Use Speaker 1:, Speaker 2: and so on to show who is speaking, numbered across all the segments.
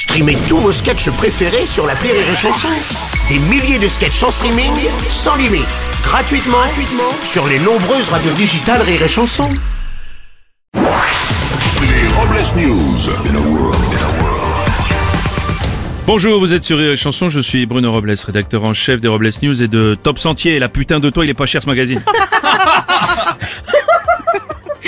Speaker 1: Streamez tous vos sketchs préférés sur la Rire et Chanson. Des milliers de sketchs en streaming, sans limite, gratuitement, gratuitement sur les nombreuses radios digitales Rire et Chanson.
Speaker 2: Les Robles News.
Speaker 3: Bonjour, vous êtes sur Rire et Chanson, je suis Bruno Robles, rédacteur en chef des Robles News et de Top Sentier. La putain de toi, il est pas cher ce magazine.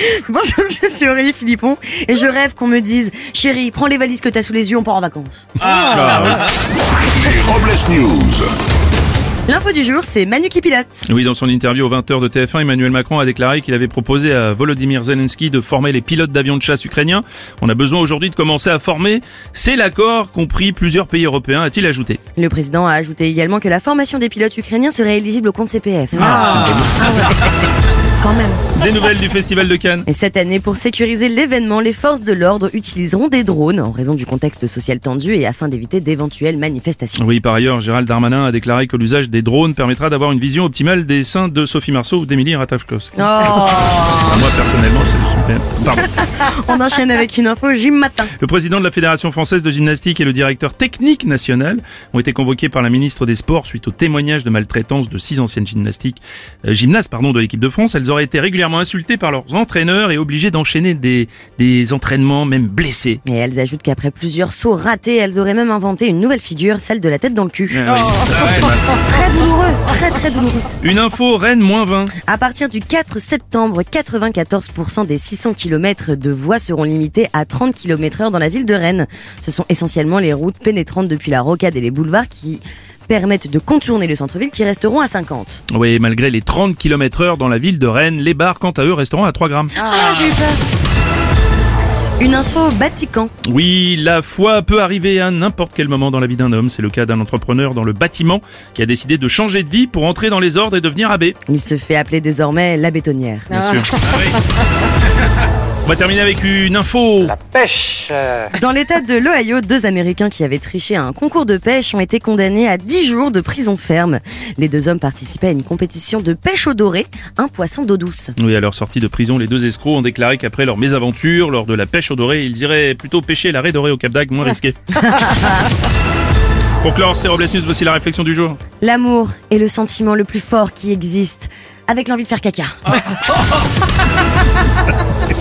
Speaker 4: Bonjour, je suis Aurélie Philippon et je rêve qu'on me dise Chérie, prends les valises que t'as sous les yeux, on part en vacances.
Speaker 2: Les Robles News.
Speaker 4: L'info du jour, c'est Manu qui pilote.
Speaker 3: Oui, dans son interview aux 20h de TF1, Emmanuel Macron a déclaré qu'il avait proposé à Volodymyr Zelensky de former les pilotes d'avions de chasse ukrainiens. On a besoin aujourd'hui de commencer à former. C'est l'accord qu'ont pris plusieurs pays européens, a-t-il ajouté.
Speaker 4: Le président a ajouté également que la formation des pilotes ukrainiens serait éligible au compte CPF.
Speaker 3: Ah.
Speaker 4: Quand même.
Speaker 3: Des nouvelles du Festival de Cannes.
Speaker 4: Et cette année, pour sécuriser l'événement, les forces de l'ordre utiliseront des drones en raison du contexte social tendu et afin d'éviter d'éventuelles manifestations.
Speaker 3: Oui, par ailleurs, Gérald Darmanin a déclaré que l'usage des drones permettra d'avoir une vision optimale des seins de Sophie Marceau ou d'Emilie Ratajkowski.
Speaker 4: Oh
Speaker 3: Moi, personnellement, c'est. Pardon.
Speaker 4: On enchaîne avec une info gym matin.
Speaker 3: Le président de la Fédération française de gymnastique et le directeur technique national ont été convoqués par la ministre des Sports suite au témoignage de maltraitance de six anciennes gymnastiques, euh, gymnastes pardon, de l'équipe de France. Elles auraient été régulièrement insultées par leurs entraîneurs et obligées d'enchaîner des, des entraînements, même blessés.
Speaker 4: Et elles ajoutent qu'après plusieurs sauts ratés, elles auraient même inventé une nouvelle figure, celle de la tête dans le cul.
Speaker 3: Ah oui. Ah ouais, bah,
Speaker 4: Très douloureux, très très douloureux.
Speaker 3: Une info, Rennes moins 20.
Speaker 4: À partir du 4 septembre, 94% des 600 km de voies seront limités à 30 km heure dans la ville de Rennes. Ce sont essentiellement les routes pénétrantes depuis la rocade et les boulevards qui permettent de contourner le centre-ville qui resteront à 50.
Speaker 3: Oui, malgré les 30 km heure dans la ville de Rennes, les bars, quant à eux, resteront à 3 grammes.
Speaker 4: Ah, j'ai eu peur. Une info Vatican.
Speaker 3: Oui, la foi peut arriver à n'importe quel moment dans la vie d'un homme. C'est le cas d'un entrepreneur dans le bâtiment qui a décidé de changer de vie pour entrer dans les ordres et devenir abbé.
Speaker 4: Il se fait appeler désormais la bétonnière.
Speaker 3: Bien sûr. Ah oui. On va terminer avec une info.
Speaker 5: pêche. euh,
Speaker 4: Dans l'état de l'Ohio, deux Américains qui avaient triché à un concours de pêche ont été condamnés à 10 jours de prison ferme. Les deux hommes participaient à une compétition de pêche au doré, un poisson d'eau douce.
Speaker 3: Oui, à leur sortie de prison, les deux escrocs ont déclaré qu'après leur mésaventure, lors de la pêche au doré, ils iraient plutôt pêcher la raie dorée au Cap d'Agde, moins risqué. Pour clore, c'est Robles News, voici la réflexion du jour.
Speaker 4: L'amour est le sentiment le plus fort qui existe, avec l'envie de faire caca.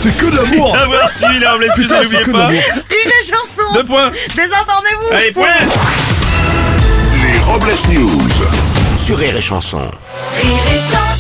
Speaker 2: C'est que de l'amour.
Speaker 3: Avoir suivi la Robles News, et
Speaker 2: Putain, c'est que de
Speaker 3: pas.
Speaker 2: l'amour.
Speaker 4: Une chanson
Speaker 3: Deux points.
Speaker 4: Désinformez-vous
Speaker 3: Allez, point.
Speaker 2: Les Robles News.
Speaker 1: Sur Rire et Chanson.
Speaker 6: Rire et chanson